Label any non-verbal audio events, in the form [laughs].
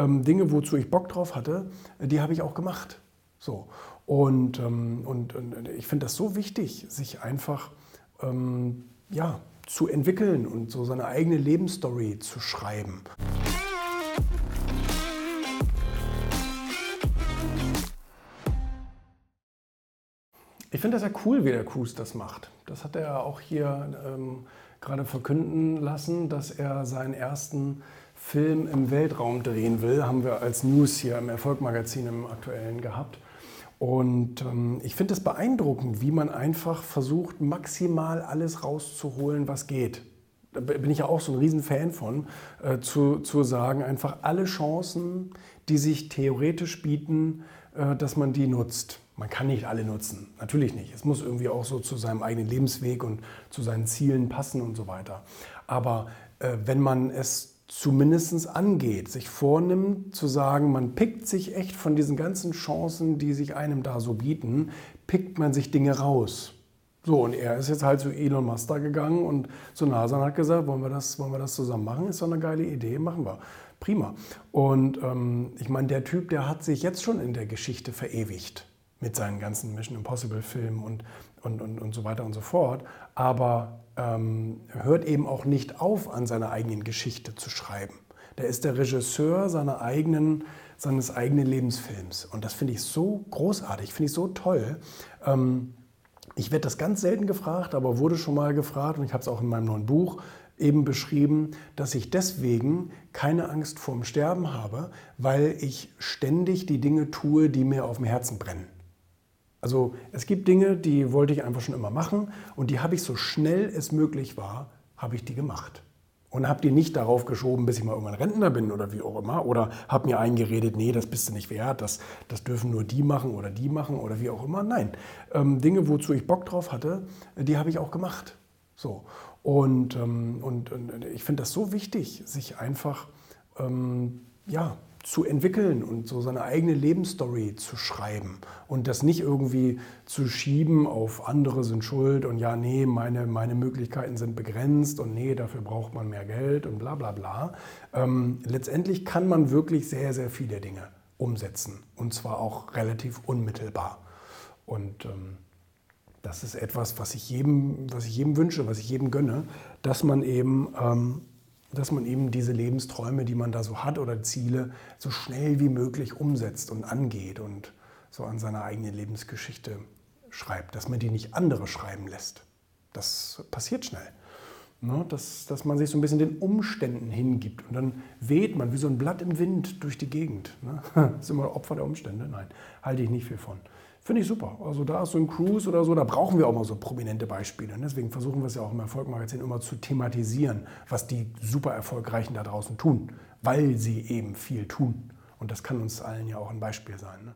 ähm, Dinge, wozu ich Bock drauf hatte, die habe ich auch gemacht. So. Und, ähm, und, und ich finde das so wichtig, sich einfach ähm, ja, zu entwickeln und so seine eigene Lebensstory zu schreiben. Ich finde das ja cool, wie der Cruz das macht. Das hat er auch hier ähm, gerade verkünden lassen, dass er seinen ersten Film im Weltraum drehen will. Haben wir als News hier im Erfolgmagazin im aktuellen gehabt. Und ähm, ich finde es beeindruckend, wie man einfach versucht, maximal alles rauszuholen, was geht. Da bin ich ja auch so ein Riesenfan von, äh, zu, zu sagen, einfach alle Chancen, die sich theoretisch bieten, äh, dass man die nutzt. Man kann nicht alle nutzen, natürlich nicht. Es muss irgendwie auch so zu seinem eigenen Lebensweg und zu seinen Zielen passen und so weiter. Aber äh, wenn man es zumindest angeht, sich vornimmt zu sagen, man pickt sich echt von diesen ganzen Chancen, die sich einem da so bieten, pickt man sich Dinge raus. So, und er ist jetzt halt zu Elon Musk da gegangen und zu NASA und hat gesagt, wollen wir das, wollen wir das zusammen machen? Ist doch eine geile Idee, machen wir. Prima. Und ähm, ich meine, der Typ, der hat sich jetzt schon in der Geschichte verewigt mit seinen ganzen Mission Impossible Filmen und, und, und, und so weiter und so fort, aber ähm, hört eben auch nicht auf, an seiner eigenen Geschichte zu schreiben. Der ist der Regisseur seiner eigenen, seines eigenen Lebensfilms und das finde ich so großartig, finde ich so toll. Ähm, ich werde das ganz selten gefragt, aber wurde schon mal gefragt und ich habe es auch in meinem neuen Buch eben beschrieben, dass ich deswegen keine Angst vorm Sterben habe, weil ich ständig die Dinge tue, die mir auf dem Herzen brennen. Also es gibt Dinge, die wollte ich einfach schon immer machen und die habe ich so schnell es möglich war, habe ich die gemacht. Und habe die nicht darauf geschoben, bis ich mal irgendwann Rentner bin oder wie auch immer. Oder habe mir eingeredet, nee, das bist du nicht wert, das, das dürfen nur die machen oder die machen oder wie auch immer. Nein, ähm, Dinge, wozu ich Bock drauf hatte, die habe ich auch gemacht. So. Und, ähm, und, und ich finde das so wichtig, sich einfach ähm, ja, zu entwickeln und so seine eigene Lebensstory zu schreiben und das nicht irgendwie zu schieben auf andere sind schuld und ja, nee, meine, meine Möglichkeiten sind begrenzt und nee, dafür braucht man mehr Geld und bla bla bla. Ähm, letztendlich kann man wirklich sehr, sehr viele Dinge umsetzen und zwar auch relativ unmittelbar. Und ähm, das ist etwas, was ich, jedem, was ich jedem wünsche, was ich jedem gönne, dass man eben ähm, dass man eben diese Lebensträume, die man da so hat oder Ziele, so schnell wie möglich umsetzt und angeht und so an seiner eigenen Lebensgeschichte schreibt, dass man die nicht andere schreiben lässt. Das passiert schnell. Ne? Dass, dass man sich so ein bisschen den Umständen hingibt und dann weht man wie so ein Blatt im Wind durch die Gegend. Ne? [laughs] Ist immer Opfer der Umstände? Nein, halte ich nicht viel von. Finde ich super. Also da ist so ein Cruise oder so, da brauchen wir auch mal so prominente Beispiele. Und deswegen versuchen wir es ja auch im Erfolgmagazin immer zu thematisieren, was die super Erfolgreichen da draußen tun, weil sie eben viel tun. Und das kann uns allen ja auch ein Beispiel sein. Ne?